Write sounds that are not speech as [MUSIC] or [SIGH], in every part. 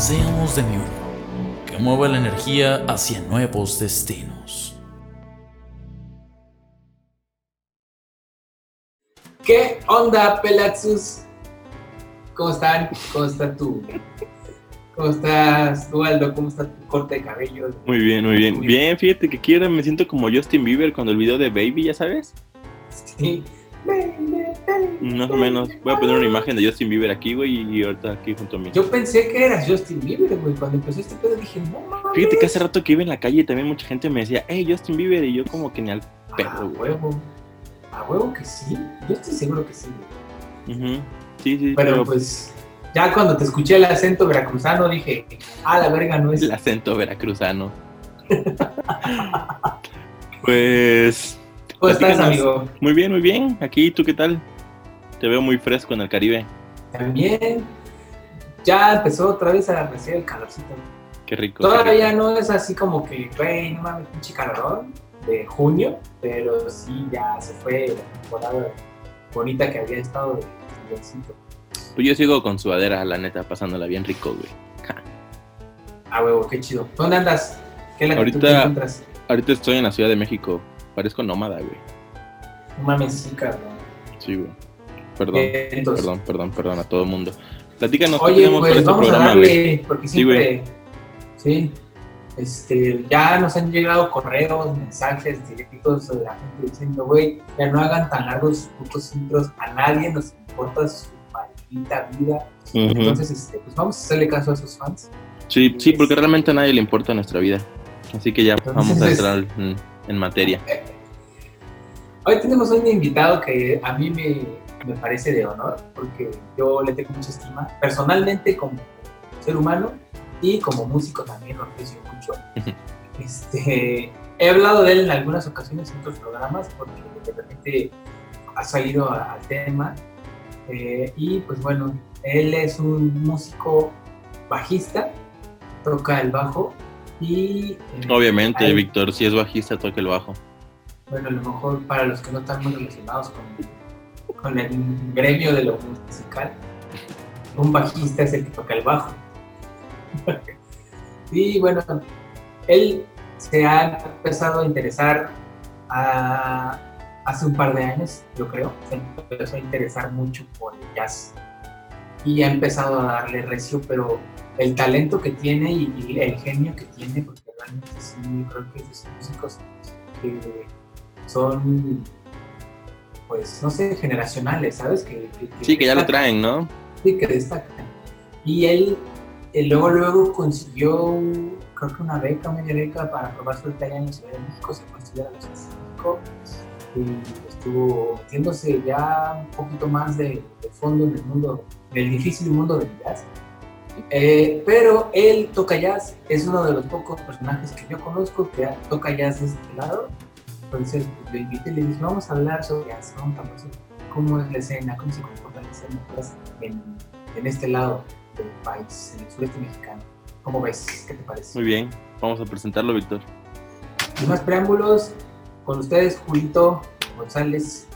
Seamos de mi uno, que mueva la energía hacia nuevos destinos. ¿Qué onda, Pelaxus? ¿Cómo están? ¿Cómo está tu... ¿Cómo estás, Dualdo? ¿Cómo está tu corte de cabello? Muy bien, muy bien. Bien, fíjate que quiera, me siento como Justin Bieber cuando el video de Baby, ya sabes. Sí. Más o menos. Voy a poner una imagen de Justin Bieber aquí, güey, y ahorita aquí junto a mí. Yo pensé que eras Justin Bieber, güey. Cuando empezó este pedo dije, no mames. Fíjate que hace rato que iba en la calle también mucha gente me decía, hey, Justin Bieber, y yo como que ni al A pedo, güey. huevo. A huevo que sí. Yo estoy seguro que sí. güey. Sí, sí, Pero pero pues, ya cuando te escuché el acento veracruzano dije, ah, la verga no es. el acento veracruzano. [LAUGHS] pues. ¿Cómo estás, amigo? Muy bien, muy bien. Aquí, ¿tú qué tal? Te veo muy fresco en el Caribe. También. Ya empezó otra vez a recibir el calorcito. Qué rico. qué Todavía rico. no es así como que, güey, no mames, pinche calorón de junio, pero sí ya se fue la temporada bonita que había estado de silloncito. Pues yo sigo con sudadera, la neta, pasándola bien rico, güey. Ah, huevo, qué chido. ¿Dónde andas? ¿Qué latitud Ahorita- te encuentras? Ahorita estoy en la Ciudad de México. Parezco nómada, güey. Mames, sí, cabrón. Sí, güey. Perdón, Entonces, perdón, perdón, perdón a todo el mundo. Platícanos Oye, tenemos pues este vamos a programa, güey. darle, porque siempre, sí, este, ya nos han llegado correos, mensajes directos de la gente diciendo, güey, ya no hagan tan largos sus putos intros, a nadie nos importa su maldita vida. Entonces, este, pues vamos a hacerle caso a sus fans. Sí, sí, porque realmente a nadie le importa nuestra vida. Así que ya vamos a entrar en, en materia. Hoy tenemos un invitado que a mí me, me parece de honor, porque yo le tengo mucha estima, personalmente como ser humano y como músico también lo aprecio mucho. [LAUGHS] Este, he hablado de él en algunas ocasiones en otros programas, porque de repente ha salido al tema. eh, y pues bueno, él es un músico bajista, toca el bajo y... eh, Obviamente, hay- Víctor, si es bajista, toca el bajo. bueno, a lo mejor para los que no están muy relacionados con, con el gremio de lo musical, un bajista es el que toca el bajo. [LAUGHS] y bueno, él se ha empezado a interesar a- hace un par de años, yo creo, se empezó a interesar mucho por el jazz y ha empezado a darle recio, pero el talento que tiene y, y el genio que tiene, porque realmente sí, creo que esos músicos que son, pues, no sé, generacionales, ¿sabes? Que, Sí, que ya lo traen, ¿no? Sí, que destacan. Y él, eh, luego, luego consiguió, creo que una beca, media beca para probar suerte allá en la Ciudad de México, se estudiar a la Ciudad de México y estuvo metiéndose ya un poquito más de, de fondo en el mundo, en el difícil mundo del jazz. Eh, pero él toca jazz, es uno de los pocos personajes que yo conozco que toca jazz de este lado. Entonces le invité y le dije, vamos a hablar sobre jazz, vamos a hablar sobre cómo es la escena, cómo se comporta la escena en, en este lado del país, en el sureste mexicano. ¿Cómo ves? ¿Qué te parece? Muy bien. Vamos a presentarlo, Víctor. Sin más preámbulos, con ustedes, Julito González.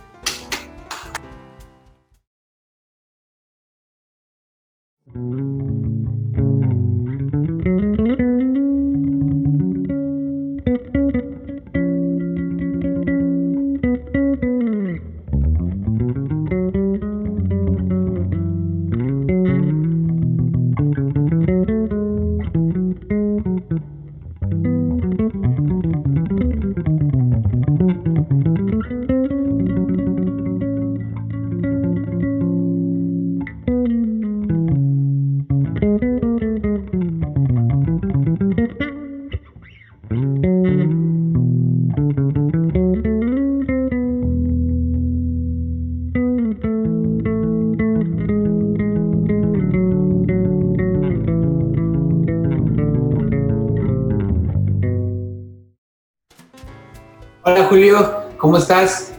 Julio, ¿cómo estás?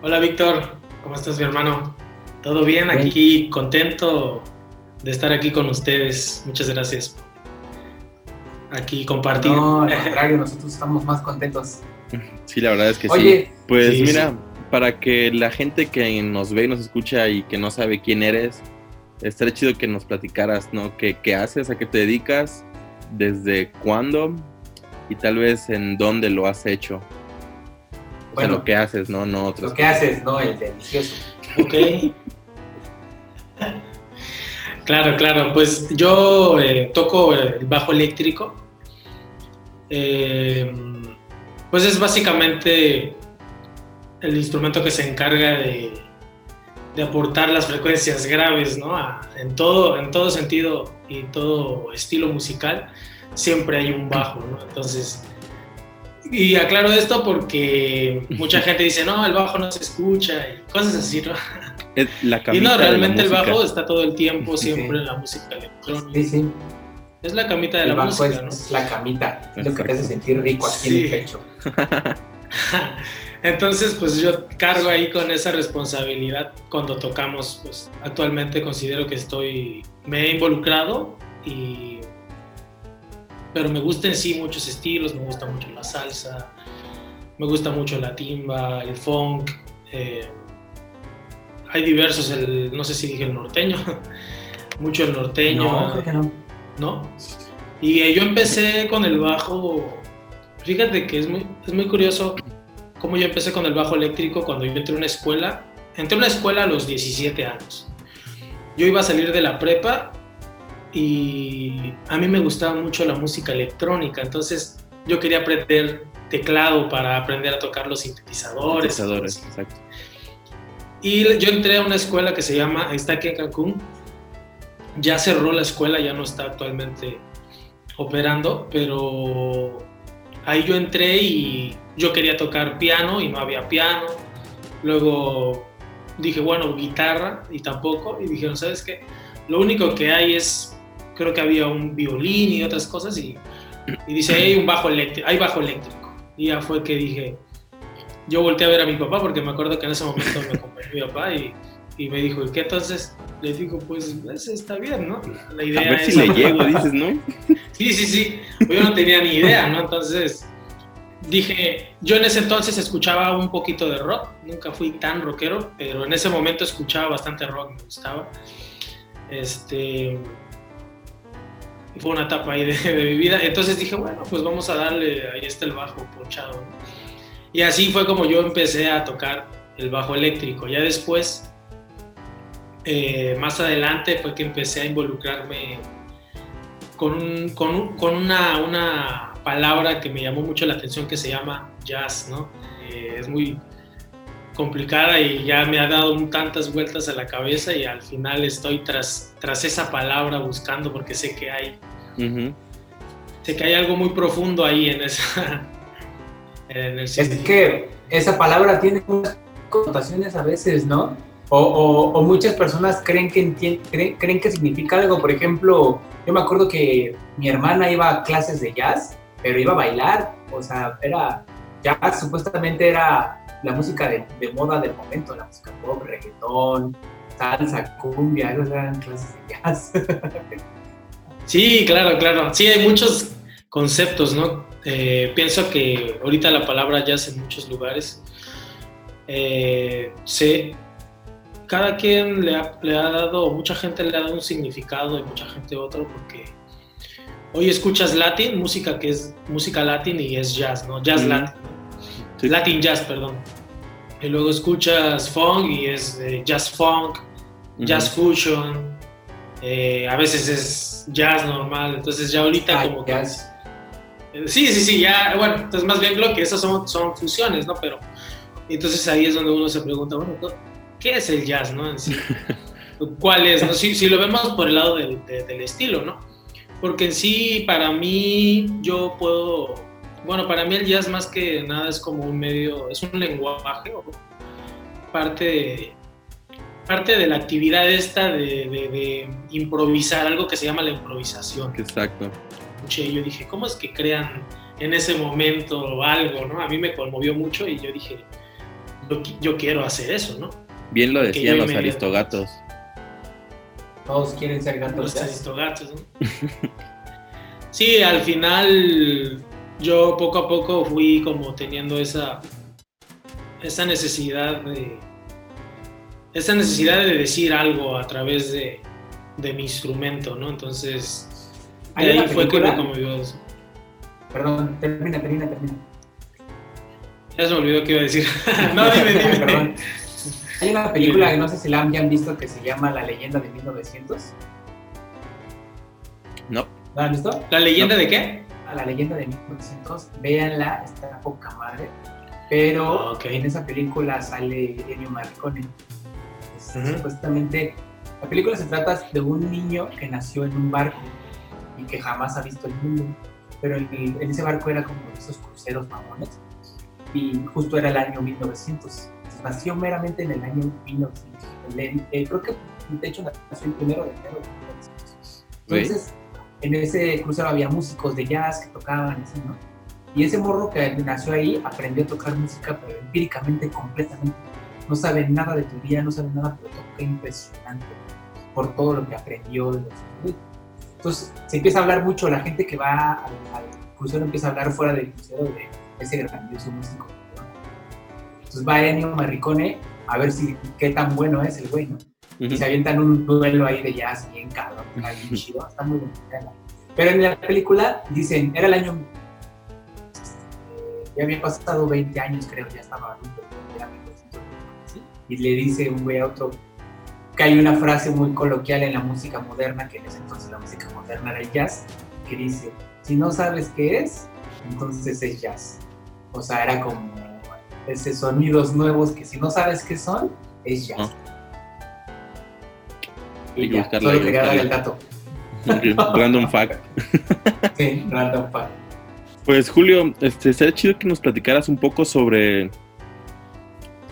Hola Víctor, ¿cómo estás mi hermano? ¿Todo bien? Aquí contento de estar aquí con ustedes. Muchas gracias. Aquí compartir. No, al [LAUGHS] contrario, nosotros estamos más contentos. Sí, la verdad es que sí. Pues mira, para que la gente que nos ve y nos escucha y que no sabe quién eres, estaría chido que nos platicaras, ¿no? ¿Qué, qué haces? ¿A qué te dedicas? ¿Desde cuándo? Y tal vez en dónde lo has hecho. Bueno, lo que haces, ¿no? no otros lo que haces, ¿no? El delicioso. Ok. [LAUGHS] claro, claro. Pues yo eh, toco el bajo eléctrico. Eh, pues es básicamente el instrumento que se encarga de, de aportar las frecuencias graves, ¿no? en, todo, en todo sentido y todo estilo musical, siempre hay un bajo, ¿no? Entonces, y aclaro esto porque mucha [LAUGHS] gente dice, no, el bajo no se escucha y cosas así, ¿no? y no, realmente el bajo está todo el tiempo siempre en la música electrónica. Sí, sí. Es la camita de la música, ¿no? Es la camita, es lo que te hace sentir rico aquí en el pecho. [LAUGHS] Entonces, pues yo cargo ahí con esa responsabilidad cuando tocamos, pues actualmente considero que estoy, me he involucrado y, pero me gustan sí muchos estilos, me gusta mucho la salsa, me gusta mucho la timba, el funk, eh, hay diversos, el, no sé si dije el norteño, [LAUGHS] mucho el norteño. No, creo que no. ¿No? Y yo empecé con el bajo, fíjate que es muy, es muy curioso cómo yo empecé con el bajo eléctrico cuando yo entré a una escuela. Entré a una escuela a los 17 años. Yo iba a salir de la prepa y a mí me gustaba mucho la música electrónica, entonces yo quería aprender teclado para aprender a tocar los sintetizadores. Sintetizadores, exacto. Y yo entré a una escuela que se llama, está aquí en Cancún, ya cerró la escuela, ya no está actualmente operando, pero ahí yo entré y yo quería tocar piano y no había piano. Luego dije, bueno, guitarra y tampoco. Y dijeron, ¿sabes qué? Lo único que hay es, creo que había un violín y otras cosas. Y, y dice, hay un bajo eléctrico, hay bajo eléctrico. Y ya fue que dije, yo volteé a ver a mi papá porque me acuerdo que en ese momento me acompañó mi papá y, y me dijo, ¿y qué entonces? Le digo, pues ese está bien, ¿no? La idea a ver si le llego, dices, ¿no? [LAUGHS] sí, sí, sí. Pues yo no tenía ni idea, ¿no? Entonces dije, yo en ese entonces escuchaba un poquito de rock, nunca fui tan rockero, pero en ese momento escuchaba bastante rock, me gustaba. Este, fue una etapa ahí de, mi vida. Entonces dije, bueno, pues vamos a darle, ahí está el bajo ponchado. Y así fue como yo empecé a tocar el bajo eléctrico. Ya después, eh, más adelante, fue que empecé a involucrarme con, con, con una, una palabra que me llamó mucho la atención que se llama jazz, ¿no? Eh, es muy complicada y ya me ha dado tantas vueltas a la cabeza y al final estoy tras, tras esa palabra buscando porque sé que hay sé que hay algo muy profundo ahí en esa [LAUGHS] en el es que esa palabra tiene muchas connotaciones a veces, ¿no? O, o, muchas personas creen que, creen, creen que significa algo. Por ejemplo, yo me acuerdo que mi hermana iba a clases de jazz pero iba a bailar, o sea, era, ya supuestamente era la música de, moda del momento, la música pop, reggaetón, salsa, cumbia, esas eran clases de jazz. [LAUGHS] Sí, claro, claro. Sí, hay muchos conceptos, ¿no? Eh, pienso que ahorita la palabra jazz en muchos lugares eh, se, cada quien le ha, le ha, dado, mucha gente le ha dado un significado y mucha gente otro, porque hoy escuchas latin, música que es música latin y es jazz, ¿no? Jazz latin. Latin jazz, perdón. Y luego escuchas funk y es eh, jazz funk, jazz fusion, eh, a veces es jazz normal, entonces ya ahorita como que... Sí, sí, sí, ya, bueno, entonces más bien lo que esas son, son fusiones, ¿no? Pero entonces ahí es donde uno se pregunta, bueno, ¿qué es el jazz, no? [LAUGHS] ¿Cuál es? No? Si, si, lo vemos por el lado del estilo, ¿no? Porque en sí, para mí, yo puedo, bueno, para mí el jazz más que nada es como un medio, es un lenguaje, o parte de, parte de la actividad esta de, improvisar, algo que se llama la improvisación. Exacto. yo dije, ¿cómo es que crean en ese momento algo, ¿no? A mí me conmovió mucho y yo dije, yo, quiero hacer eso, ¿no? Bien lo decían los aristogatos. Todos quieren ser gatos. Los aristogatos, ¿no? [LAUGHS] sí, al final yo poco a poco fui como teniendo esa, esa necesidad de esa necesidad de decir algo a través de, de mi instrumento, ¿no? Entonces, ahí fue que me conmovió eso. Perdón, termina, termina, termina. Ya se me olvidó qué iba a decir. [LAUGHS] no, dime, dime. Perdón. Hay una película que no sé si la han visto que se llama La leyenda de 1900. No. ¿La han visto? ¿La leyenda de qué? A la leyenda de 1900. Véanla, está poca madre. Pero ah, en esa película sale Ennio Marconi. Supuestamente, la película se trata de un niño que nació en un barco y que jamás ha visto el mundo. Pero en, ese barco era como esos cruceros mamones. Y justo era el año 1900 nació meramente en el año 1900. Eh, creo que de hecho nació el primero de enero de Entonces, en ese crucero había músicos de jazz que tocaban ¿no? Y ese morro que nació ahí aprendió a tocar música, pero empíricamente, completamente. No sabe nada de teoría, no sabe nada, pero toca impresionante por todo lo que aprendió de los Entonces, se empieza a hablar mucho, la gente que va al, crucero empieza a hablar fuera del crucero de ese grandioso músico entonces va Ennio Marricone a ver si qué tan bueno es el güey, ¿no? Y se avientan un duelo ahí de jazz bien cabrón, bien chido, está muy bueno. Pero en la película dicen, era el año, eh, ya había pasado 20 años creo, ya estaba y le dice un güey a otro que hay una frase muy coloquial en la música moderna, que en ese entonces la música moderna era el jazz, que dice, si no sabes qué es, entonces es jazz. O sea, era como ese sonidos nuevos que si no sabes qué son, es jazz. Y ya, solo quería darle el dato. random fact. [LAUGHS] sí, random fact. Pues Julio, este, sería chido que nos platicaras un poco sobre...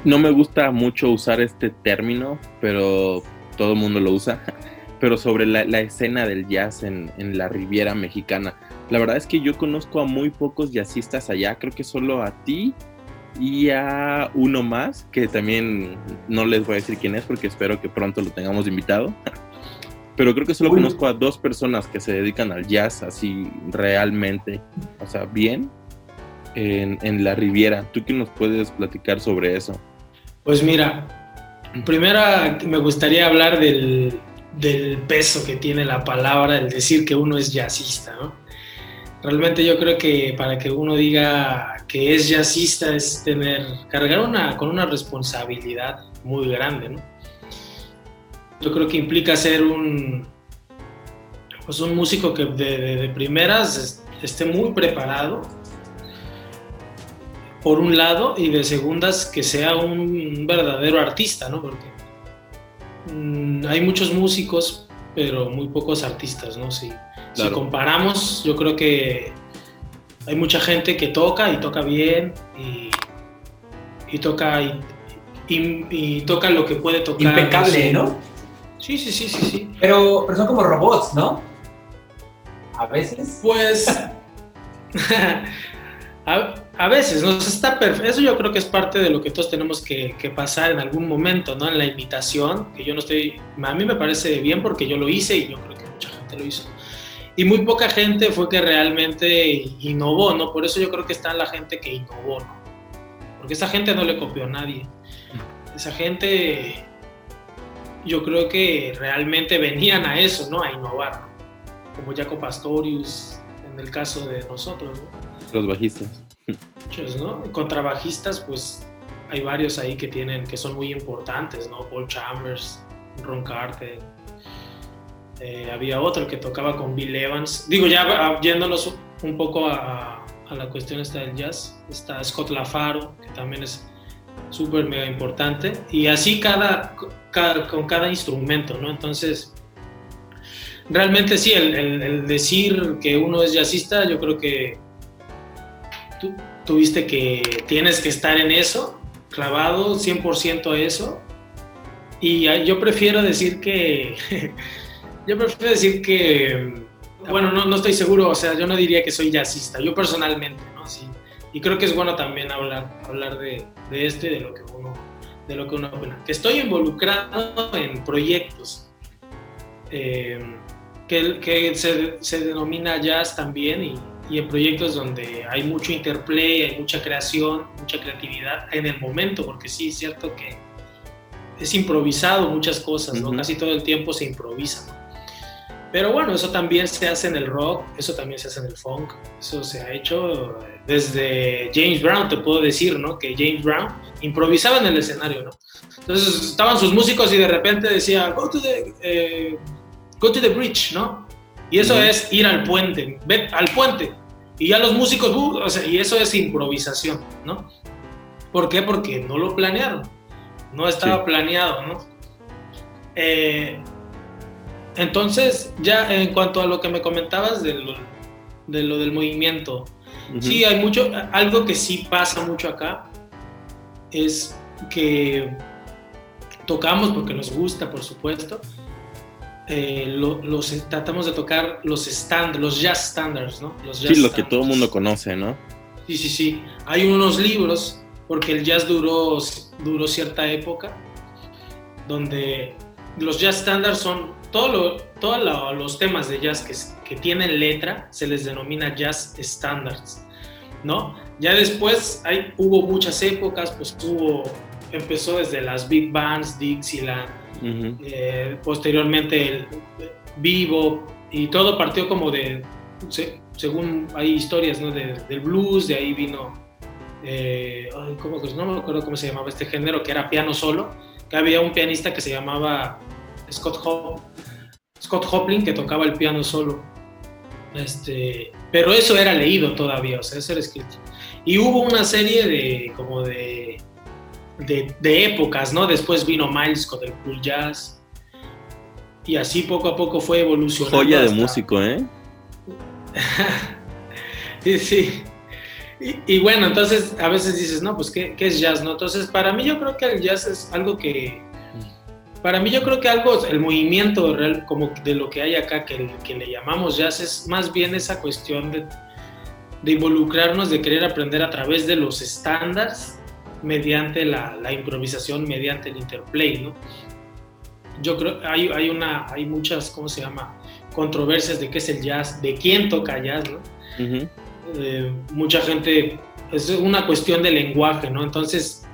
No me gusta mucho usar este término, pero todo el mundo lo usa. [LAUGHS] Pero sobre la, escena del jazz en, en, la Riviera Mexicana. La verdad es que yo conozco a muy pocos jazzistas allá. Creo que solo a ti y a uno más, que también no les voy a decir quién es porque espero que pronto lo tengamos invitado. [LAUGHS] Pero creo que solo conozco a dos personas que se dedican al jazz así realmente, o sea, bien, en, en la Riviera. ¿Tú qué nos puedes platicar sobre eso? Pues mira, primero me gustaría hablar del, del peso que tiene la palabra, el decir que uno es jazzista, ¿no? Realmente yo creo que para que uno diga que es jazzista es tener, cargar una, con una responsabilidad muy grande, ¿no? Yo creo que implica ser un, pues un músico que de, primeras esté muy preparado, por un lado, y de segundas que sea un verdadero artista, ¿no? Porque mm, hay muchos músicos, pero muy pocos artistas, ¿no? Si, si comparamos, yo creo que hay mucha gente que toca y toca bien y, toca y, toca lo que puede tocar. Impecable, ¿no? Sí, sí, sí, sí, sí. Pero, son como robots, ¿no? A veces. Pues. [LAUGHS] a, veces, ¿no? Está Eso yo creo que es parte de lo que todos tenemos que, que, pasar en algún momento, ¿no? En la imitación, que yo no estoy. A mí me parece bien porque yo lo hice y yo creo que mucha gente lo hizo y muy poca gente fue que realmente innovó, ¿no? Por eso yo creo que está la gente que innovó, ¿no? Porque esa gente no le copió a nadie. Esa gente, yo creo que realmente venían a eso, ¿no? A innovar, ¿no? Como Jaco Pastorius, en el caso de nosotros, ¿no? Los bajistas. Muchos, ¿no? Contrabajistas, pues hay varios ahí que tienen, que son muy importantes, ¿no? Paul Chambers, Ron Carter, eh, había otro que tocaba con Bill Evans. Digo, ya yéndonos un poco a, la cuestión esta del jazz, está Scott LaFaro, que también es súper mega importante, y así cada, con cada instrumento, ¿no? Entonces, realmente sí, el, decir que uno es jazzista, yo creo que tú tuviste que tienes que estar en eso, clavado 100% a eso, y yo prefiero decir que [LAUGHS] Yo prefiero decir que bueno, no, no estoy seguro, o sea, yo no diría que soy jazzista, yo personalmente, ¿no? Sí, y creo que es bueno también hablar, hablar de, de esto y de lo que uno, de lo que uno opina. Que estoy involucrado en proyectos eh, que, que se, se, denomina jazz también y, y, en proyectos donde hay mucho interplay, hay mucha creación, mucha creatividad en el momento, porque sí es cierto que es improvisado muchas cosas, ¿no? Casi todo el tiempo se improvisa, Pero bueno, eso también se hace en el rock, eso también se hace en el funk, eso se ha hecho desde James Brown, te puedo decir, ¿no? Que James Brown improvisaba en el escenario, ¿no? Entonces estaban sus músicos y de repente decía, go to the, eh, go to the bridge, ¿no? Y eso es ir al puente, ve al puente. Y ya los músicos, uh, o sea, y eso es improvisación, ¿no? ¿Por qué? Porque no lo planearon no estaba planeado, ¿no? Eh, entonces, ya en cuanto a lo que me comentabas de lo, de lo del movimiento, sí, hay mucho, algo que sí pasa mucho acá es que tocamos porque nos gusta, por supuesto, eh, los, tratamos de tocar los stand, los jazz standards, ¿no? Los sí, lo que todo el mundo conoce, ¿no? Sí, sí, sí. Hay unos libros porque el jazz duró, duró cierta época, donde los jazz standards son todos los temas de jazz que, que, tienen letra, se les denomina jazz standards, ¿no? Ya después hay, hubo muchas épocas, pues hubo, empezó desde las big bands, Dixieland, eh, posteriormente el vivo, y todo partió como de, según hay historias, ¿no? del blues, de ahí vino eh, ¿cómo, no me acuerdo cómo se llamaba este género, que era piano solo, que había un pianista que se llamaba Scott, Hop, Scott Hoplin que tocaba el piano solo. Este, pero eso era leído todavía, o sea, eso era escrito. Y hubo una serie de como de, de, épocas, ¿no? Después vino Miles con el cool jazz. Y así poco a poco fue evolucionando. Joya de músico, ¿eh? [LAUGHS] sí, sí. Y, bueno, entonces a veces dices, no, pues ¿qué, ¿qué, es jazz? ¿no? Entonces, para mí yo creo que el jazz es algo que, para mí yo creo que algo, el movimiento real, como de lo que hay acá, que, que le llamamos jazz, es más bien esa cuestión de, de involucrarnos, de querer aprender a través de los estándares, mediante la, la, improvisación, mediante el interplay, ¿no? Yo creo, hay, hay, una, hay muchas, ¿cómo se llama? Controversias de qué es el jazz, de quién toca jazz, ¿no? Eh, mucha gente, es una cuestión de lenguaje, ¿no? Entonces,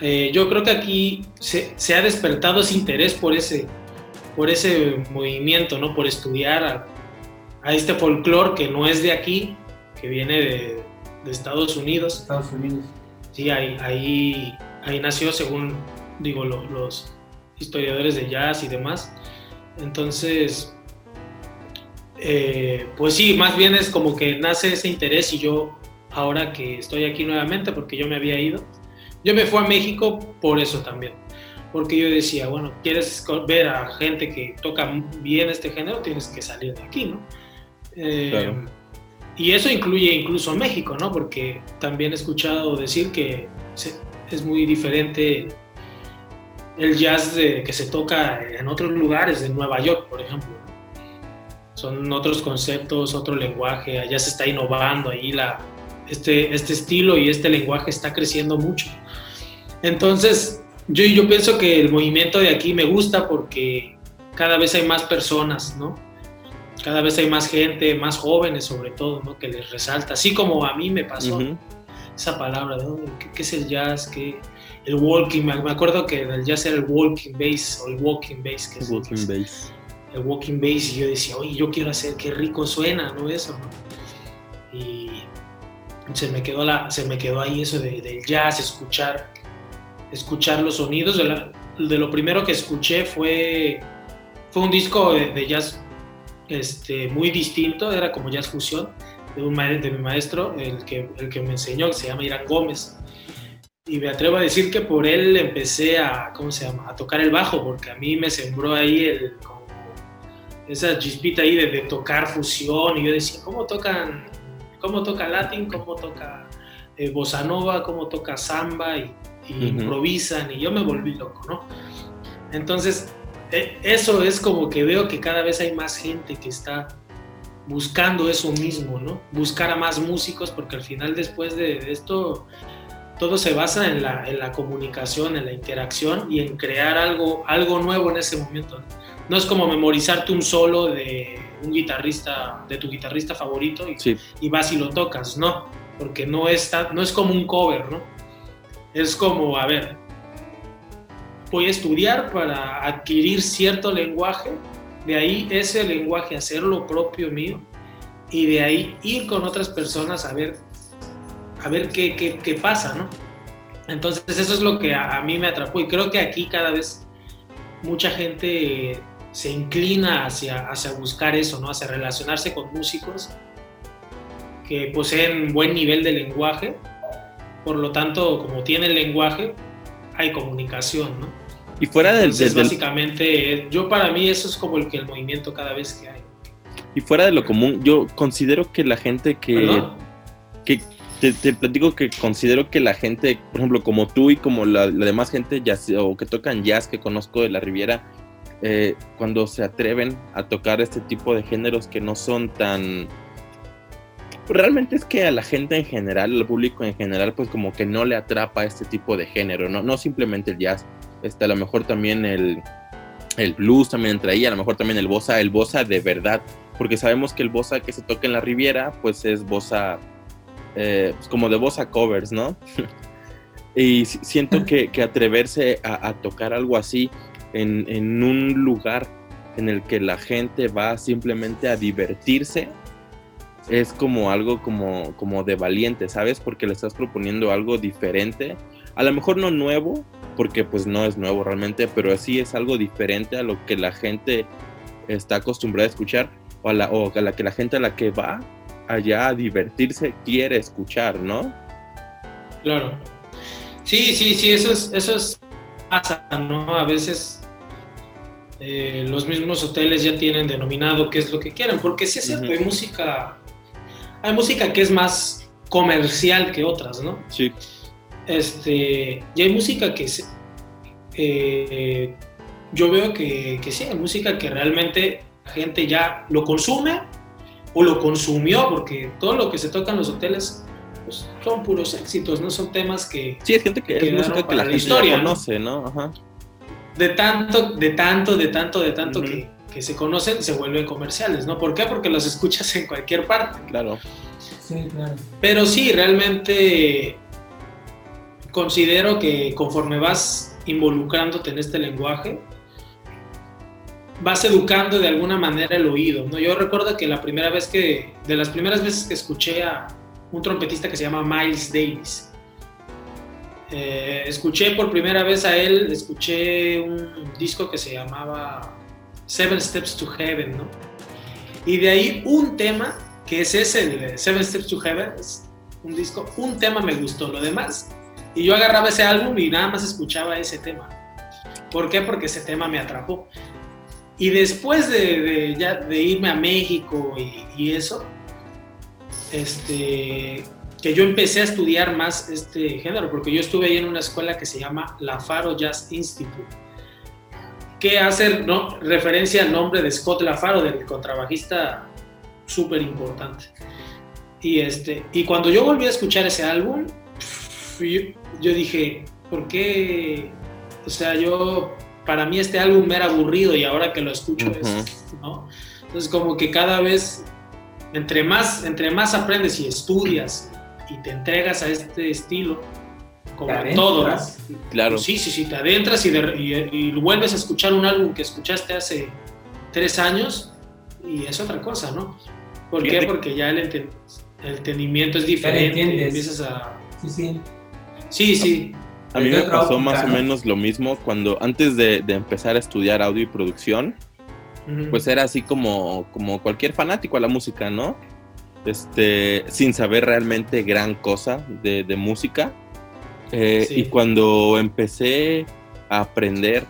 eh, yo creo que aquí se, se, ha despertado ese interés por ese, por ese movimiento, ¿no? Por estudiar a, a este folclore que no es de aquí, que viene de, de Estados Unidos. Estados Unidos. Sí, ahí, ahí, ahí nació, según digo, los historiadores de jazz y demás. Entonces, eh, pues sí, más bien es como que nace ese interés y yo ahora que estoy aquí nuevamente, porque yo me había ido, yo me fui a México por eso también, porque yo decía, bueno, quieres ver a gente que toca bien este género, tienes que salir de aquí, ¿no? Eh, y eso incluye incluso México, ¿no? Porque también he escuchado decir que es muy diferente el jazz de, que se toca en otros lugares, en Nueva York, por ejemplo son otros conceptos, otro lenguaje, allá se está innovando, ahí la, este, este estilo y este lenguaje está creciendo mucho. Entonces, yo, yo pienso que el movimiento de aquí me gusta porque cada vez hay más personas, ¿no? Cada vez hay más gente, más jóvenes sobre todo, ¿no? Que les resalta, así como a mí me pasó esa palabra, ¿no? ¿Qué, es el jazz? ¿Qué, el walking, me acuerdo que el jazz era el walking bass o el walking bass. Que es, walking bass el walking bass y yo decía, oye, yo quiero hacer, qué rico suena, ¿no? Eso, ¿no? Y se me quedó, la, se me quedó ahí eso de, del jazz, escuchar, escuchar los sonidos. De, lo primero que escuché fue, fue un disco de, jazz este, muy distinto, era como jazz fusión, de, un, de mi maestro, el que, el que me enseñó, que se llama Irán Gómez. Y me atrevo a decir que por él empecé a, ¿cómo se llama?, a tocar el bajo, porque a mí me sembró ahí el, esa chispita ahí de, tocar fusión y yo decía, ¿cómo tocan, cómo toca latín, cómo toca eh, bossa nova, cómo toca samba improvisan y yo me volví loco, ¿no? Entonces, e, eso es como que veo que cada vez hay más gente que está buscando eso mismo, ¿no? Buscar a más músicos, porque al final después de, esto todo se basa en la, en la, comunicación, en la interacción y en crear algo, algo nuevo en ese momento. No es como memorizarte un solo de un guitarrista, de tu guitarrista favorito y, y vas y lo tocas, no, porque no es, no es como un cover, ¿no? Es como, a ver, voy a estudiar para adquirir cierto lenguaje, de ahí ese lenguaje hacerlo propio mío y de ahí ir con otras personas a ver, a ver qué, qué, qué pasa, ¿no? Entonces eso es lo que a, mí me atrapó y creo que aquí cada vez mucha gente se inclina hacia, hacia buscar eso, ¿no? Hacia relacionarse con músicos que poseen buen nivel de lenguaje, por lo tanto, como tiene el lenguaje, hay comunicación, ¿no? Y fuera del... básicamente, yo para mí eso es como el que el movimiento cada vez que hay. Y fuera de lo común, yo considero que la gente que... que te, platico que considero que la gente, por ejemplo, como tú y como la, demás gente jazz, o que tocan jazz que conozco de la Riviera, eh, cuando se atreven a tocar este tipo de géneros que no son tan realmente es que a la gente en general, al público en general, pues como que no le atrapa este tipo de género, no, no simplemente el jazz, este, a lo mejor también el, el blues también ahí, a lo mejor también el bossa, el bossa de verdad, porque sabemos que el bossa que se toca en la Riviera, pues es bossa, eh, pues como de bossa covers, ¿no? [LAUGHS] y siento que, que atreverse a, tocar algo así en, en un lugar en el que la gente va simplemente a divertirse, es como algo como, como de valiente, ¿sabes? Porque le estás proponiendo algo diferente, a lo mejor no nuevo, porque pues no es nuevo realmente, pero sí es algo diferente a lo que la gente está acostumbrada a escuchar o a la, o a la que la gente a la que va allá a divertirse quiere escuchar, ¿no? Claro. Sí, sí, sí, eso es, eso es pasa, ¿no? A veces eh, los mismos hoteles ya tienen denominado qué es lo que quieren, porque si es cierto, hay música hay música que es más comercial que otras, ¿no? Sí. Este, y hay música que eh, yo veo que, que, sí, hay música que realmente la gente ya lo consume o lo consumió, porque todo lo que se toca en los hoteles pues, son puros éxitos, no son temas que... Sí, es gente que, es música que la, historia conoce, ¿no? Ajá. De tanto, de tanto, de tanto, de tanto que que se conocen se vuelven comerciales, ¿no? ¿Por qué? Porque los [LAUGHS] escuchas en cualquier parte. Claro. Sí, claro. Pero sí, realmente considero que conforme vas involucrándote en este lenguaje, vas educando de alguna manera el oído, ¿no? Yo recuerdo que la primera vez que, de las primeras veces que escuché a un trompetista que se llama Miles Davis, eh, escuché por primera vez a él, escuché un disco que se llamaba Seven Steps to Heaven, ¿no? Y de ahí un tema, que es ese, de Seven Steps to Heaven, un disco, un tema me gustó, lo demás. Y yo agarraba ese álbum y nada más escuchaba ese tema. ¿Por qué? Porque ese tema me atrapó. Y después de, ya, de irme a México y, y, eso, este, que yo empecé a estudiar más este género, porque yo estuve ahí en una escuela que se llama La Faro Jazz Institute que hace ¿no? referencia al nombre de Scott Lafaro, del contrabajista súper importante. Y, este, y cuando yo volví a escuchar ese álbum, yo, dije, ¿por qué? O sea, yo, para mí este álbum era aburrido y ahora que lo escucho es, ¿no? Entonces como que cada vez, entre más, entre más aprendes y estudias y te entregas a este estilo, como todo. Claro. Sí, sí, sí, te adentras y, vuelves a escuchar un álbum que escuchaste hace tres años y es otra cosa, ¿no? ¿Por qué? Porque ya el, entendimiento es diferente. Empiezas a... Sí, sí. Sí, sí. A mí me pasó más o menos lo mismo cuando antes de, empezar a estudiar audio y producción, pues era así como, como cualquier fanático a la música, ¿no? Este, sin saber realmente gran cosa de, de música eh, y cuando empecé a aprender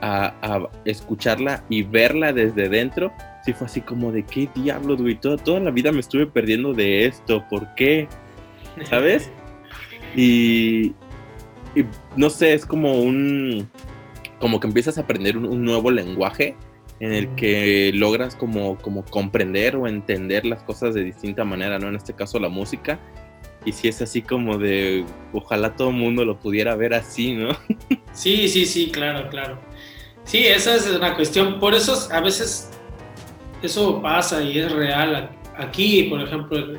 a, escucharla y verla desde dentro, sí fue así como de qué diablos, güey. Toda, toda la vida me estuve perdiendo de esto. ¿Por qué? ¿Sabes? [LAUGHS] Y, no sé, es como un. Como que empiezas a aprender un, nuevo lenguaje en el que logras como, como comprender o entender las cosas de distinta manera, ¿no? En este caso la música. Y si es así como de, ojalá todo el mundo lo pudiera ver así, ¿no? Sí, sí, sí, claro, claro. Sí, esa es una cuestión. Por eso a veces eso pasa y es real. Aquí, por ejemplo,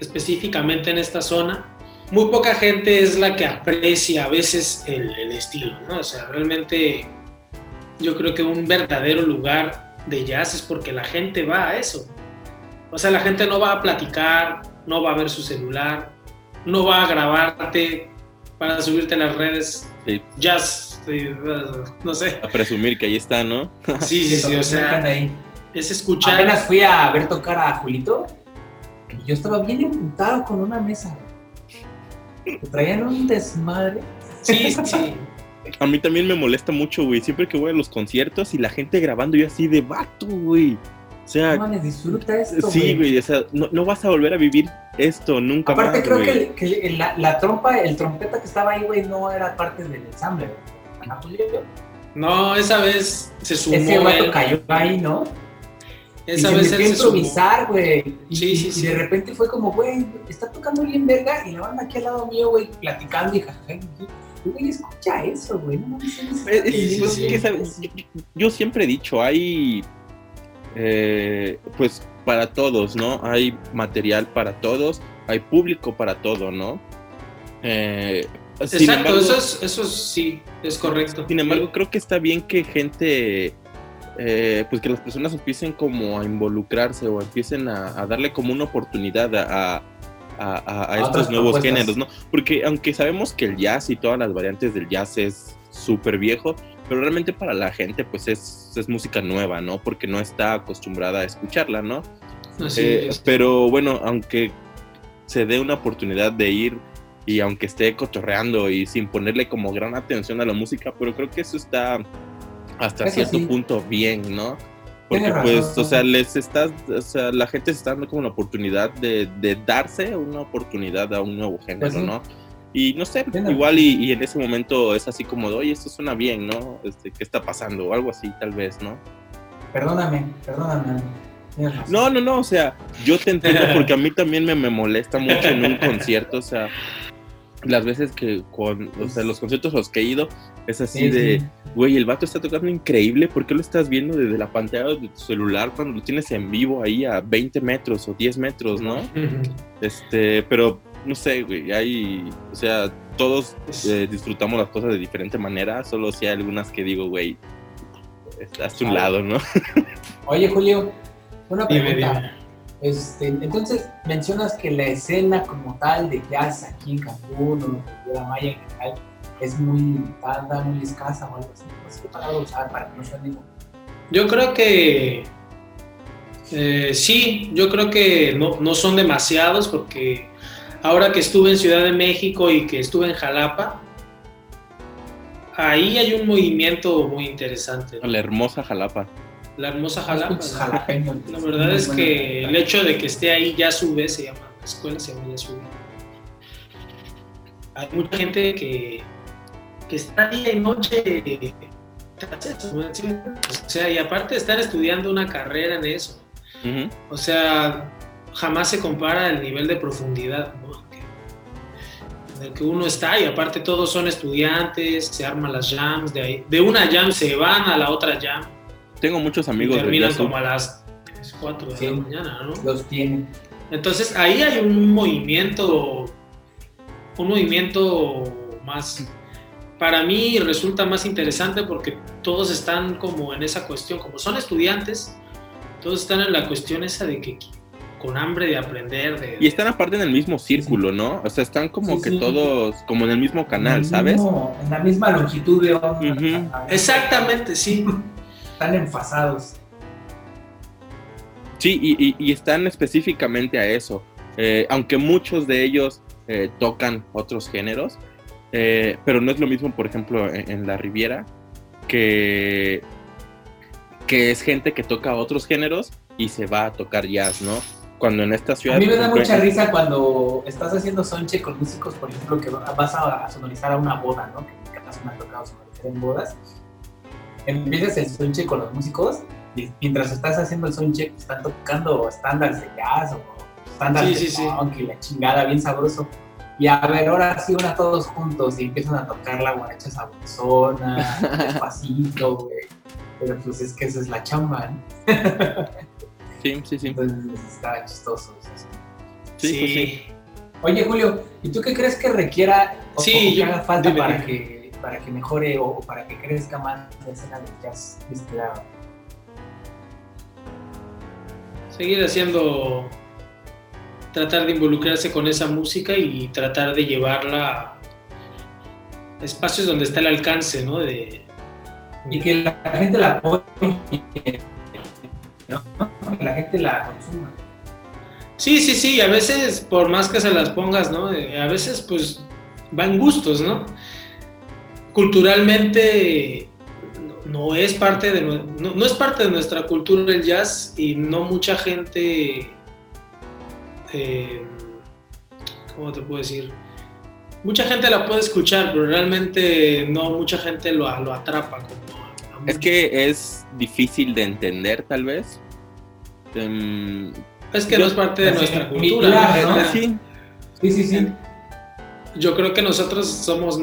específicamente en esta zona, muy poca gente es la que aprecia a veces el, el estilo, ¿no? O sea, realmente yo creo que un verdadero lugar de jazz es porque la gente va a eso. O sea, la gente no va a platicar, no va a ver su celular, no va a grabarte para subirte a las redes jazz, no sé. A presumir que ahí está, ¿no? [LAUGHS] Sí, sí, sí, o sea, es escuchar. Apenas fui a ver tocar a Julito y yo estaba bien emputado con una mesa. traían un desmadre. Sí, sí. A mí también me molesta mucho, güey. Siempre que voy a los conciertos y la gente grabando, yo así de vato, güey. O sea, no disfruta esto. Sí, güey, o sea, no, vas a volver a vivir esto nunca Aparte, más. Aparte, creo que, la, la, trompa, el trompeta que estaba ahí, güey, no era parte del ensamble, No, esa vez se sumó. Ese vato cayó ahí, ¿no? Esa y vez se a improvisar, güey. Y, sí, sí, y de repente fue como, güey, está tocando bien verga y la banda aquí al lado mío, güey, platicando y jajaja güey, escucha eso, güey. No, yo, siempre he dicho, hay, eh, pues, para todos, ¿no? Hay material para todos, hay público para todo, ¿no? Eh, Exacto, eso, es, eso sí, es correcto. Sin embargo, creo que está bien que gente, eh, pues que las personas empiecen como a involucrarse o empiecen a, darle como una oportunidad a, a, estos nuevos géneros, ¿no? Porque aunque sabemos que el jazz y todas las variantes del jazz es súper viejo, pero realmente para la gente pues es, es, música nueva, ¿no? Porque no está acostumbrada a escucharla, ¿no? Eh, pero bueno, aunque se dé una oportunidad de ir y aunque esté cotorreando y sin ponerle como gran atención a la música, pero creo que eso está hasta cierto punto bien, ¿no? Porque pues, o sea, les estás, o sea, la gente se está dando como la oportunidad de, de darse una oportunidad a un nuevo género, pues ¿no? Y no sé, igual y, y, en ese momento es así como de, oye, esto suena bien, ¿no? Este, ¿Qué está pasando? O algo así, tal vez, ¿no? Perdóname, perdóname. No, no, no, o sea, yo te entiendo porque a mí también me, me molesta mucho en un concierto, o sea, las veces que con, o sea, los conciertos a los que he ido, es así de, güey, el vato está tocando increíble, ¿por qué lo estás viendo desde la pantalla de tu celular cuando lo tienes en vivo ahí a 20 metros o 10 metros, ¿no? Este, pero no sé, güey, hay, o sea, todos eh, disfrutamos las cosas de diferente manera, solo si hay algunas que digo, güey, estás a un lado, ¿no? [LAUGHS] Oye, Julio, una pregunta. Este, entonces, mencionas que la escena como tal de jazz aquí en Cancún o de la Maya en general es muy limitada, muy escasa o algo así. ¿Qué palabra usar para que no sea Yo creo que eh, sí, yo creo que no, no, son demasiados porque ahora que estuve en Ciudad de México y que estuve en Jalapa, ahí hay un movimiento muy interesante. La hermosa Jalapa la hermosa Jalapa. La, verdad es que el hecho de que esté ahí ya sube, se llama, la escuela se llama ya sube. Hay mucha gente que, que está día y noche o sea, y aparte de estar estudiando una carrera en eso, o sea, jamás se compara el nivel de profundidad en el que uno está y aparte todos son estudiantes, se arman las jams, de, ahí, de una jam se van a la otra jam tengo muchos amigos de Terminan como a las 4 de la mañana, ¿no? Los tienen. Entonces ahí hay un movimiento, un movimiento más, para mí resulta más interesante porque todos están como en esa cuestión, como son estudiantes, todos están en la cuestión esa de que con hambre de aprender. De, y están aparte en el mismo círculo, ¿no? O sea, están como que todos, como en el mismo canal, ¿sabes? en la misma longitud de onda. Exactamente, sí están enfasados. Sí, y, están específicamente a eso. Eh, aunque muchos de ellos eh, tocan otros géneros, eh, pero no es lo mismo, por ejemplo, en, la Riviera, que, que es gente que toca otros géneros y se va a tocar jazz, ¿no? Cuando en esta ciudad... A mí me da mucha risa cuando estás haciendo sonche con músicos, por ejemplo, que vas a, sonorizar a una boda, ¿no? Que en mi me ha tocado sonorizar en bodas empiezas el soundcheck con los músicos y mientras estás haciendo el soundcheck están tocando estándares de jazz o estándares de funk y la chingada bien sabroso. Y a ver, ahora sí van a todos juntos y empiezan a tocar la guaracha sabrosona, [LAUGHS] despacito, güey. Pero pues es que esa es la chamba, ¿no? [LAUGHS] sí, sí, sí. Entonces está chistoso. Sí, sí. Pues sí. Oye, Julio, ¿y tú qué crees que requiera o, sí, que haga falta para, Que, para que mejore o, para que crezca más la escena del jazz este Seguir haciendo, tratar de involucrarse con esa música y tratar de llevarla a espacios donde está el alcance, ¿no? De, y que la gente la apoye, ¿no? Que la gente la consuma. Sí, sí, sí, a veces por más que se las pongas, ¿no? Eh, a veces pues van gustos, ¿no? Culturalmente no, es parte de no, es parte de nuestra cultura el jazz y no mucha gente eh, ¿cómo te puedo decir? Mucha gente la puede escuchar, pero realmente no mucha gente lo, lo atrapa. Como es que es difícil de entender, tal vez. Em, es que no es parte de nuestra cultura. Sí. sí, sí, Yo creo que nosotros somos,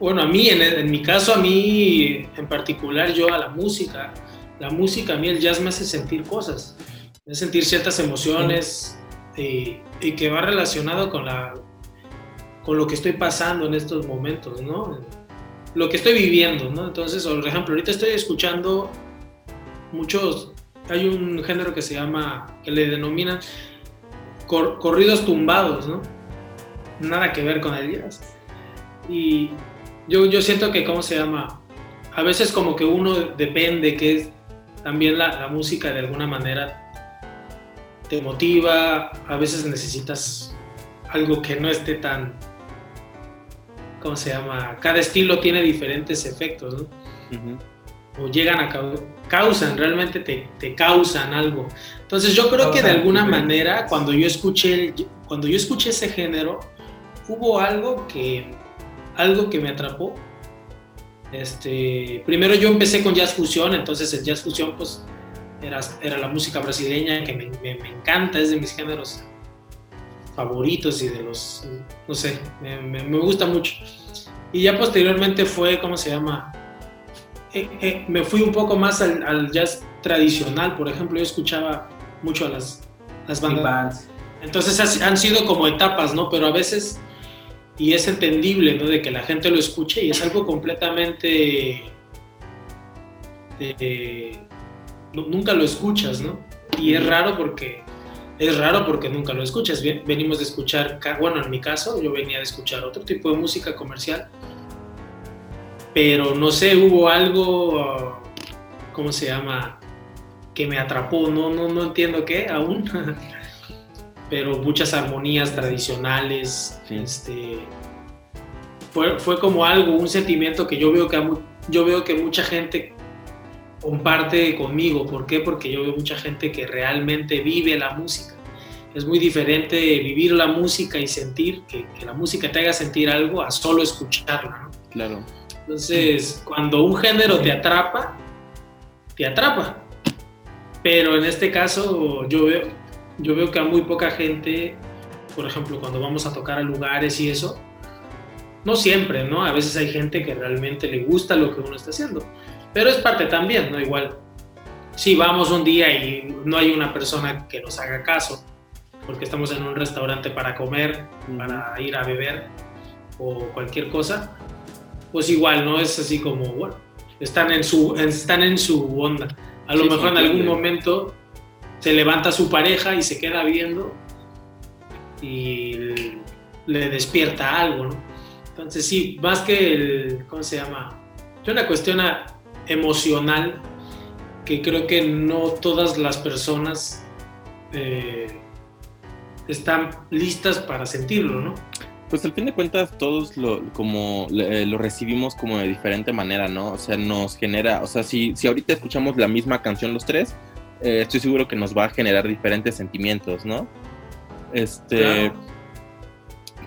bueno, a mí, en, mi caso, a mí en particular, yo a la música, la música, a mí el jazz me hace sentir cosas, me hace sentir ciertas emociones y, y, que va relacionado con, la, con lo que estoy pasando en estos momentos, ¿no? Lo que estoy viviendo, ¿no? Entonces, por ejemplo, ahorita estoy escuchando muchos hay un género que se llama, que le denominan corridos tumbados, ¿no? Nada que ver con el jazz. Y yo, yo siento que, ¿cómo se llama? A veces como que uno depende, que es también la, la música de alguna manera te motiva, a veces necesitas algo que no esté tan, ¿cómo se llama? Cada estilo tiene diferentes efectos, ¿no? O llegan a causan, realmente te, te, causan algo. Entonces yo creo que de alguna manera cuando yo escuché cuando yo escuché ese género hubo algo que algo que me atrapó. Este, primero yo empecé con jazz fusión, entonces el jazz fusión pues era, era la música brasileña que me, me, encanta, es de mis géneros favoritos y de los, no sé, me, me gusta mucho. Y ya posteriormente fue, ¿cómo se llama? Eh, eh, me fui un poco más al, jazz tradicional, por ejemplo, yo escuchaba mucho a las, las bandas. Entonces han sido como etapas, ¿no? Pero a veces, y es entendible, ¿no? De que la gente lo escuche y es algo completamente... nunca lo escuchas, ¿no? Y es raro porque... Es raro porque nunca lo escuchas. Venimos de escuchar, bueno, en mi caso, yo venía de escuchar otro tipo de música comercial pero no sé, hubo algo, ¿cómo se llama? Que me atrapó, no, no, no entiendo qué aún, [LAUGHS] pero muchas armonías tradicionales, este, fue, fue, como algo, un sentimiento que yo veo que, yo veo que mucha gente comparte conmigo, ¿por qué? Porque yo veo mucha gente que realmente vive la música. Es muy diferente vivir la música y sentir, que, que la música te haga sentir algo a solo escucharla, ¿no? Claro. Entonces, cuando un género te atrapa, te atrapa. Pero en este caso, yo veo, yo veo que a muy poca gente, por ejemplo, cuando vamos a tocar a lugares y eso, no siempre, ¿no? A veces hay gente que realmente le gusta lo que uno está haciendo. Pero es parte también, ¿no? Igual, si vamos un día y no hay una persona que nos haga caso, porque estamos en un restaurante para comer, para ir a beber o cualquier cosa, pues igual, ¿no? Es así como, bueno, están en su, están en su onda. A lo mejor en algún momento se levanta su pareja y se queda viendo y le despierta algo, ¿no? Entonces sí, más que el, ¿cómo se llama? Es una cuestión emocional que creo que no todas las personas eh, están listas para sentirlo, ¿no? Pues al fin de cuentas todos lo, como, eh, lo recibimos como de diferente manera, ¿no? O sea, nos genera, o sea, si, si ahorita escuchamos la misma canción los tres, eh, estoy seguro que nos va a generar diferentes sentimientos, ¿no? Este...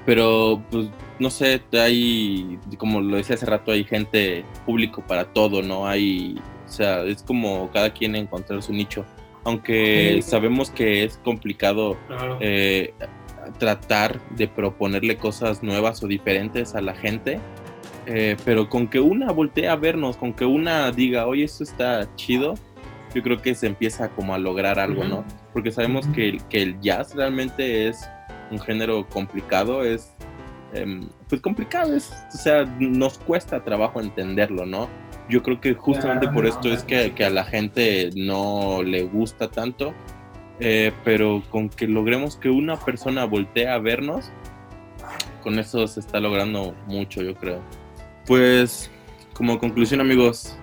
Pero, pues, no sé, hay, como lo decía hace rato, hay gente público para todo, ¿no? Hay, o sea, es como cada quien encontrar su nicho. Aunque sabemos que es complicado eh, tratar de proponerle cosas nuevas o diferentes a la gente, eh, pero con que una voltee a vernos, con que una diga, oye, esto está chido, yo creo que se empieza como a lograr algo, ¿no? Porque sabemos que, que, el jazz realmente es un género complicado, es em, pues complicado, es, o sea, nos cuesta trabajo entenderlo, ¿no? Yo creo que justamente por esto es que, que, a la gente no le gusta tanto, eh, pero con que logremos que una persona voltee a vernos, con eso se está logrando mucho, yo creo. Pues, como conclusión, amigos,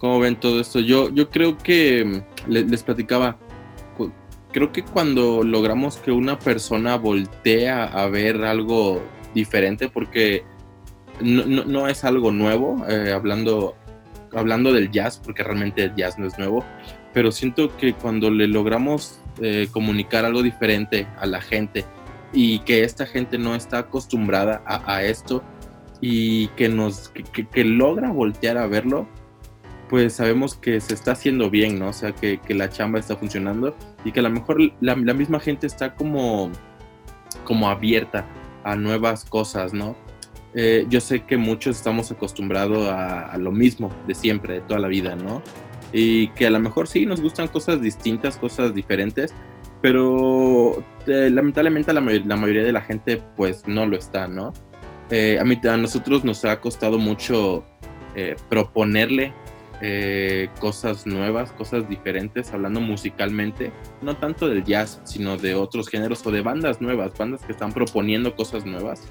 ¿Cómo ven todo esto? Yo, yo creo que mm, les, platicaba, creo que cuando logramos que una persona voltea a ver algo diferente, porque no, es algo nuevo, eh, hablando, hablando del jazz, porque realmente el jazz no es nuevo, pero siento que cuando le logramos eh, comunicar algo diferente a la gente y que esta gente no está acostumbrada a, esto y que nos que logra voltear a verlo, pues sabemos que se está haciendo bien, ¿no? O sea, que, la chamba está funcionando y que a lo mejor la, misma gente está como, como abierta a nuevas cosas, ¿no? Eh, yo sé que muchos estamos acostumbrados a, lo mismo de siempre, de toda la vida, ¿no? Y que a lo mejor sí nos gustan cosas distintas, cosas diferentes, pero eh, lamentablemente la, la, mayoría de la gente pues no lo está, ¿no? Eh, a, mí, a nosotros nos ha costado mucho proponerle eh, cosas nuevas, cosas diferentes, hablando musicalmente, no tanto del jazz, sino de otros géneros o de bandas nuevas, bandas que están proponiendo cosas nuevas.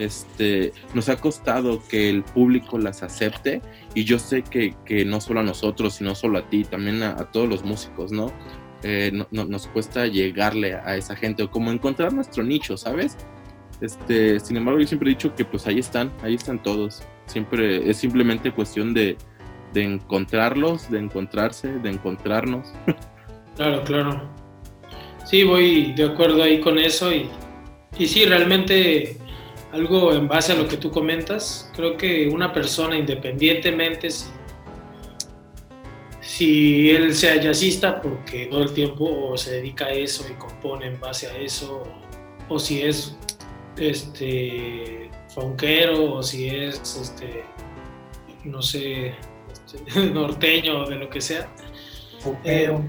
Este, nos ha costado que el público las acepte y yo sé que, que no solo a nosotros, sino solo a ti, también a, todos los músicos, ¿no? Eh, no, nos cuesta llegarle a esa gente o como encontrar nuestro nicho, ¿sabes? Este, sin embargo, yo siempre he dicho que pues ahí están, ahí están todos. Siempre es simplemente cuestión de, de encontrarlos, de encontrarse, de encontrarnos. [LAUGHS] Claro, claro. Sí, voy de acuerdo ahí con eso y, y sí, realmente algo en base a lo que tú comentas, creo que una persona independientemente si, él sea jazzista porque todo el tiempo se dedica a eso y compone en base a eso, o, si es este fonquero, o si es este no sé, [LAUGHS] norteño, de lo que sea. Popero. Eh,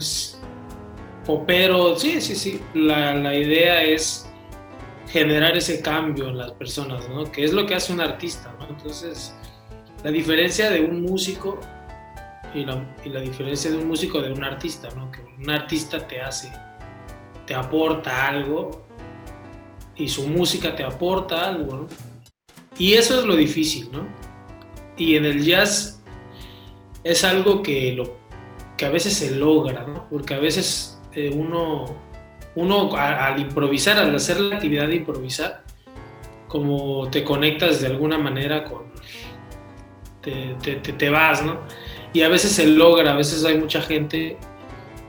popero, sí, sí, sí. La, idea es generar ese cambio en las personas, ¿no? Que es lo que hace un artista, ¿no? Entonces, la diferencia de un músico y la, diferencia de un músico de un artista, ¿no? Que un artista te hace, te aporta algo y su música te aporta algo, ¿no? Y eso es lo difícil, ¿no? Y en el jazz es algo que, lo, que a veces se logra, ¿no? Porque a veces eh, uno, uno al, improvisar, al hacer la actividad de improvisar, como te conectas de alguna manera con... Te, te, te, vas, ¿no? Y a veces se logra, a veces hay mucha gente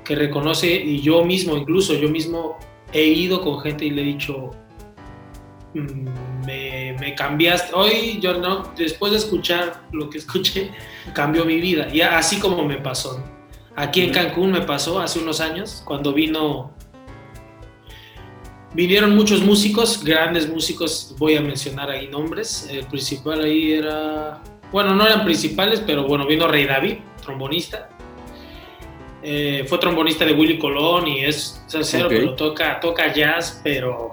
que reconoce, y yo mismo, incluso yo mismo he ido con gente y le he dicho, mm, me, me, cambiaste. Hoy yo no, después de escuchar lo que escuché, cambió mi vida. Y así como me pasó. Aquí en Cancún me pasó hace unos años, cuando vino. Vinieron muchos músicos, grandes músicos, voy a mencionar ahí nombres. El principal ahí era. Bueno, no eran principales, pero bueno, vino Rey David, trombonista. Eh, fue trombonista de Willy Colón y es, o sea, pero toca, toca jazz, pero,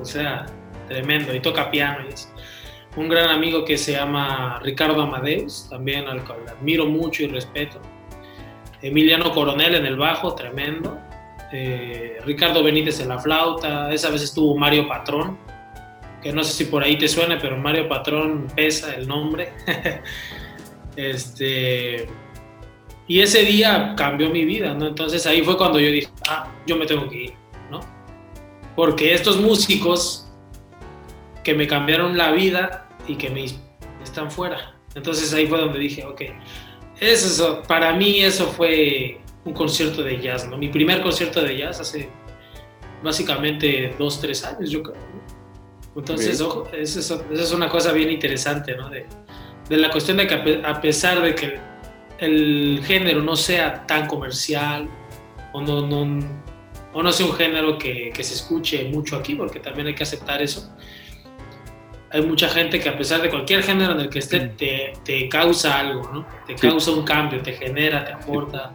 o sea, tremendo, y toca piano. Y un gran amigo que se llama Ricardo Amadeus, también al cual admiro mucho y respeto. Emiliano Coronel en el bajo, tremendo. Eh, Ricardo Benítez en la flauta. Esa vez estuvo Mario Patrón, que no sé si por ahí te suena, pero Mario Patrón pesa el nombre. [LAUGHS] este, y ese día cambió mi vida, ¿no? Entonces ahí fue cuando yo dije, ah, yo me tengo que ir, ¿no? Porque estos músicos que me cambiaron la vida y que me están fuera. Entonces ahí fue donde dije, ok, eso, para mí eso fue un concierto de jazz, ¿no? Mi primer concierto de jazz hace básicamente dos, tres años, yo creo. Entonces, ojo, eso es, una cosa bien interesante, ¿no? De, la cuestión de que a pesar de que el género no sea tan comercial o no, no, o no sea un género que, que, se escuche mucho aquí, porque también hay que aceptar eso. Hay mucha gente que a pesar de cualquier género en el que esté, mm. te, te causa algo, ¿no? Te causa un cambio, te genera, te aporta,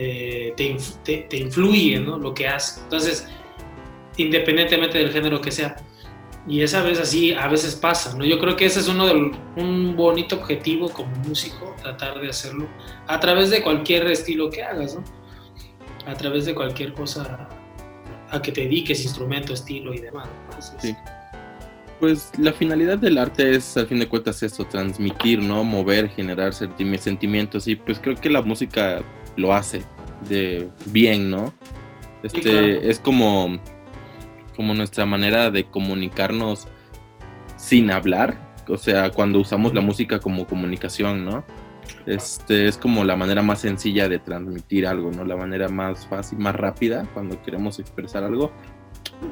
eh, te, te, influye, ¿no? Lo que hace. Entonces, independientemente del género que sea. Y esa vez así, a veces pasa, ¿no? Yo creo que ese es uno de un bonito objetivo como músico, tratar de hacerlo a través de cualquier estilo que hagas, ¿no? A través de cualquier cosa a que te dediques, instrumento, estilo y demás. sí. Pues la finalidad del arte es, al fin de cuentas, eso, transmitir, ¿no? Mover, generar sentimientos y pues creo que la música lo hace de bien, ¿no? Este, es como como nuestra manera de comunicarnos sin hablar, o sea, cuando usamos la música como comunicación, ¿no? Este es como la manera más sencilla de transmitir algo, ¿no? La manera más fácil, más rápida cuando queremos expresar algo.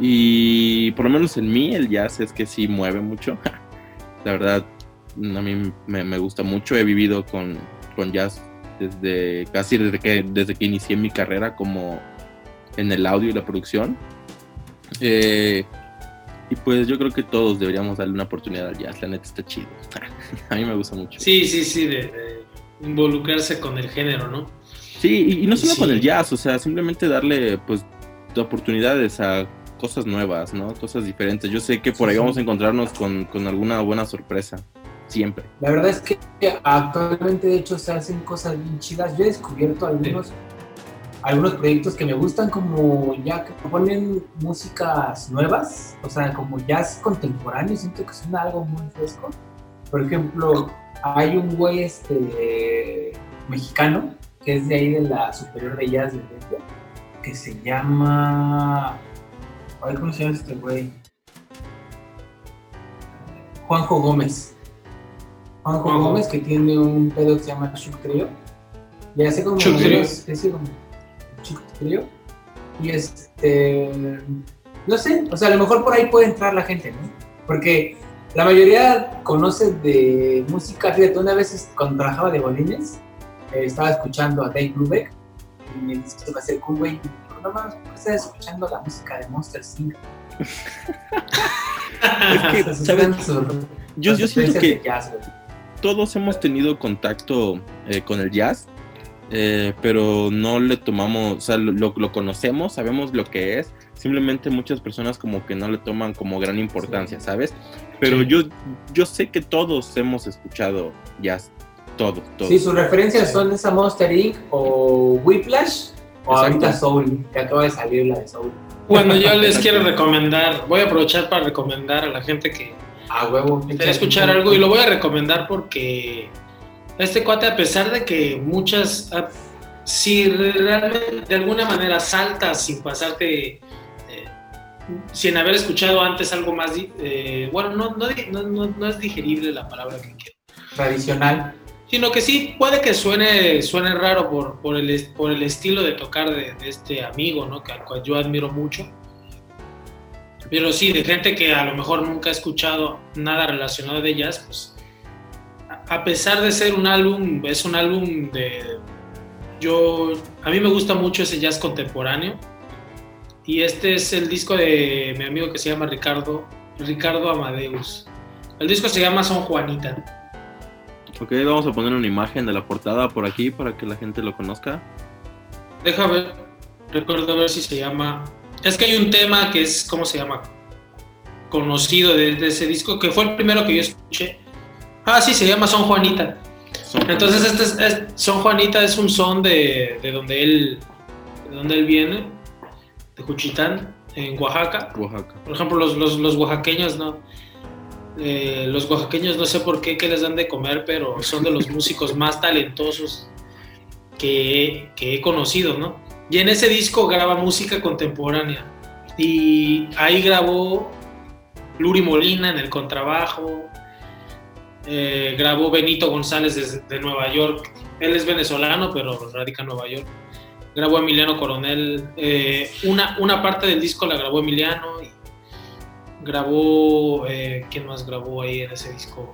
Y por lo menos en mí el jazz es que sí mueve mucho. [LAUGHS] La verdad, a mí me, gusta mucho. He vivido con, con, jazz desde casi desde que, desde que inicié mi carrera como en el audio y la producción. Eh, y pues yo creo que todos deberíamos darle una oportunidad al jazz, la neta está chido. [LAUGHS] a mí me gusta mucho. Sí, sí, sí, de, involucrarse con el género, ¿no? Sí, y, no solo con el jazz, o sea, simplemente darle pues oportunidades a cosas nuevas, ¿no? Cosas diferentes. Yo sé que por ahí vamos a encontrarnos con, con, alguna buena sorpresa, siempre. La verdad es que actualmente de hecho se hacen cosas bien chidas. Yo he descubierto algunos algunos proyectos que me gustan como ya que ponen músicas nuevas, o sea, como jazz contemporáneo, siento que suena algo muy fresco. Por ejemplo, hay un güey este, mexicano que es de ahí de la Superior de Jazz de Denver, que se llama... Cómo se llama este güey. Juanjo Gómez. Juanjo Gómez que tiene un pedo que se llama Chuck Trio. Y hace como... Chuck Trio. Y este, no sé, o sea, a lo mejor por ahí puede entrar la gente, ¿no? Porque la mayoría conoce de música, fíjate, una vez cuando trabajaba de bolines, eh, estaba escuchando a Dave Brubeck y me dice que va a ser cool, güey, y dijo, no mames, ¿por qué estás escuchando la música de Monster Inc? [LAUGHS] es que, [LAUGHS] ¿sabes? yo, yo siento que todos hemos tenido contacto eh, con el jazz eh, pero no le tomamos, o sea, lo, conocemos, sabemos lo que es, simplemente muchas personas como que no le toman como gran importancia, ¿sabes? Pero yo, yo sé que todos hemos escuchado jazz, todos, todos. Sí, sus referencias son esa Monster Inc. o Whiplash o ahorita Soul, que acaba de salir la de Soul. Bueno, yo les [LAUGHS] quiero recomendar, voy a aprovechar para recomendar a la gente que a huevo, escuchar algo y lo voy a recomendar porque este cuate, a pesar de que muchas, ah, si realmente de alguna manera saltas sin pasarte, eh, sin haber escuchado antes algo más, eh, bueno, no, no, no, es digerible la palabra que quiero. Tradicional. Sino que sí, puede que suene, suene raro por, por, el, por el estilo de tocar de, este amigo, ¿no? Que al cual yo admiro mucho. Pero sí, de gente que a lo mejor nunca ha escuchado nada relacionado de ellas, pues a pesar de ser un álbum, es un álbum de... Yo, a mí me gusta mucho ese jazz contemporáneo. Y este es el disco de mi amigo que se llama Ricardo, Ricardo Amadeus. El disco se llama Son Juanita. Ok, vamos a poner una imagen de la portada por aquí para que la gente lo conozca. Deja ver, recuerdo ver si se llama... Es que hay un tema que es, ¿cómo se llama? Conocido de, de ese disco, que fue el primero que yo escuché Ah, sí, se llama Son Juanita. Entonces, este es, Son Juanita es un son de, donde él de donde él viene, de Juchitán, en Oaxaca. Oaxaca. Por ejemplo, los, los, oaxaqueños no. Eh, los oaxaqueños no sé por qué, qué les dan de comer, pero son de los [LAUGHS] músicos más talentosos que, que he conocido, ¿no? Y en ese disco graba música contemporánea. Y ahí grabó Luri Molina en el contrabajo, eh, grabó Benito González de Nueva York. Él es venezolano, pero radica en Nueva York. Grabó Emiliano Coronel. Eh, una, una parte del disco la grabó Emiliano. grabó, eh, ¿quién más grabó ahí en ese disco?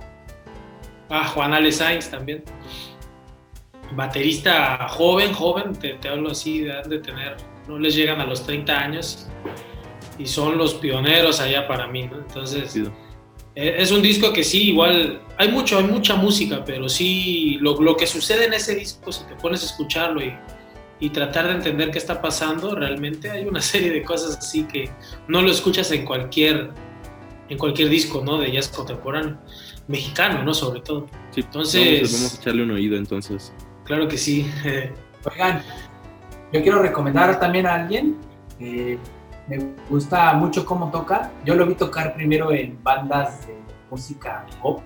Ah, Juan Ale Sainz también. Baterista joven, joven, te, hablo así, de, de tener, no les llegan a los 30 años y son los pioneros allá para mí, ¿no? Entonces, eh, es un disco que sí, igual, hay mucho, hay mucha música, pero sí, lo, lo que sucede en ese disco, si te pones a escucharlo y, y, tratar de entender qué está pasando, realmente hay una [LAUGHS] serie de cosas así que no lo escuchas en cualquier, en cualquier disco, ¿no? De jazz contemporáneo, mexicano, ¿no? Sobre todo. Sí, entonces... Vamos, a echarle un oído, entonces. Claro que sí. Oigan, yo quiero recomendar también a alguien. Eh, me gusta mucho cómo toca. Yo lo vi tocar primero en bandas de música pop,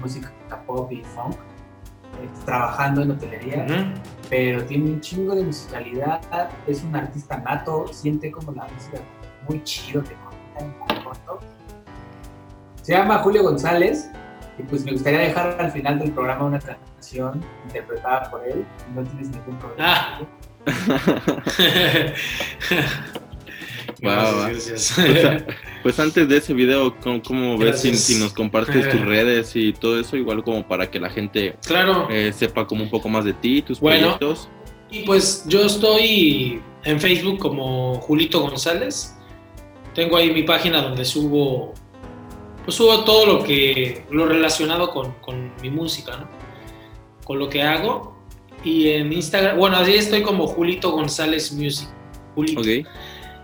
música pop y funk, eh, trabajando en hotelería, pero tiene un chingo de musicalidad, es un artista nato, siente como la música muy chido, te conecta en corto. Se llama Julio González y pues me gustaría dejar al final del programa una canción interpretada por él, no tienes ningún problema. Ah. [LAUGHS] Gracias, Pues, antes de ese video, ¿cómo, ves si, nos compartes tus [LAUGHS] redes y todo eso? Igual como para que la gente claro. Eh, sepa como un poco más de ti, tus proyectos. Y pues yo estoy en Facebook como Julito González. Tengo ahí mi página donde subo, pues subo todo lo que, lo relacionado con, con mi música, ¿no? Con lo que hago. Y en Instagram, bueno, así estoy como Julito González Music. Julito. Okay.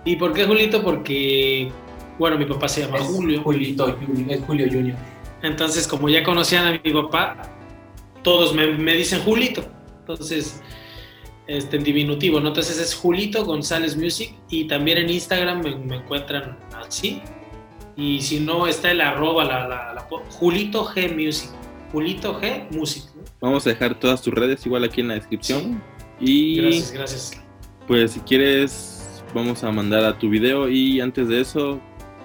¿Y por qué Julito? Porque, bueno, mi papá se llama Julio. Julito, es Julio Junior. Entonces, como ya conocían a mi papá, todos me, dicen Julito. Entonces, este, en diminutivo, ¿no? Entonces es Julito González Music y también en Instagram me, encuentran así. Y si no, está el arroba, la, la, Julito G Music. Julito G Music. Vamos a dejar todas tus redes igual aquí en la descripción. Y gracias, gracias. Pues si quieres vamos a mandar a tu video y antes de eso,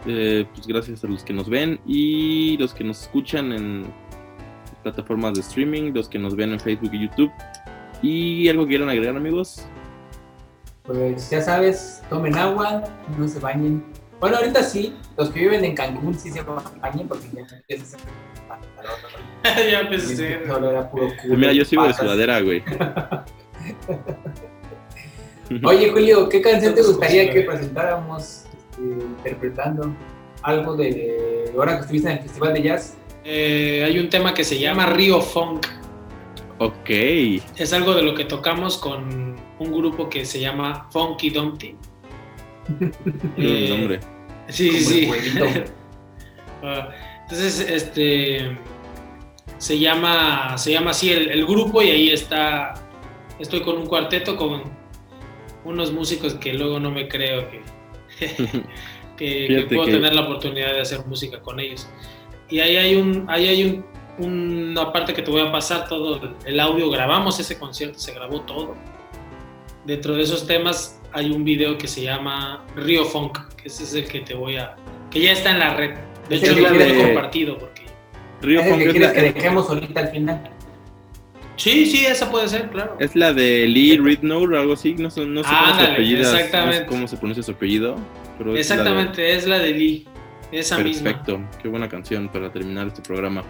eh, pues gracias a los que nos ven y los que nos escuchan en plataformas de streaming, los que nos ven en Facebook y YouTube. ¿Y algo quieren agregar amigos? Pues ya sabes, tomen agua, no se bañen. Bueno, ahorita sí, los que viven en Cancún sí se bañen porque ya empieza a [LAUGHS] Ya empecé. Mira, yo sigo de sudadera, güey. [LAUGHS] Oye, Julio, ¿qué canción te gustaría que presentáramos este, interpretando? Algo de, ahora que estuviste en el Festival de Jazz. Eh, hay un tema que se llama Río Funk. Ok. Es algo de lo que tocamos con un grupo que se llama Funky Dumpty. [LAUGHS] eh, nombre. Sí, sí, sí. [LAUGHS] Ah, entonces, este se llama, se llama así el, el, grupo y ahí está, estoy con un cuarteto con unos músicos que luego no me creo que, [LAUGHS] que, puedo tener la oportunidad de hacer música con ellos. Y ahí hay, un, ahí hay un, una parte que te voy a pasar todo el audio, grabamos ese concierto, se grabó todo. Dentro de esos temas hay un video que se llama Río Funk, que ese es el que te voy a... que ya está en la red. De hecho, lo he compartido porque... Río Funk que quieres que dejemos ahorita al final. Sí, sí, esa puede ser, claro. Es la de Lee Ridnour o algo así, no, sé, no sé cómo se apellida, exactamente. cómo se pronuncia su apellido. Pero exactamente, es la de, Lee, esa misma. Perfecto, qué buena canción para terminar este programa.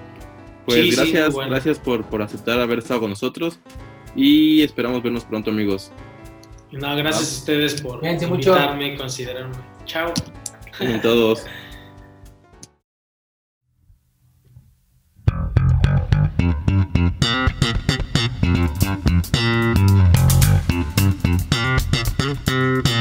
Pues gracias, gracias por, por aceptar haber estado con nosotros y esperamos vernos pronto, amigos. No, gracias a ustedes por invitarme y considerarme. Chao. Con todos. [LAUGHS]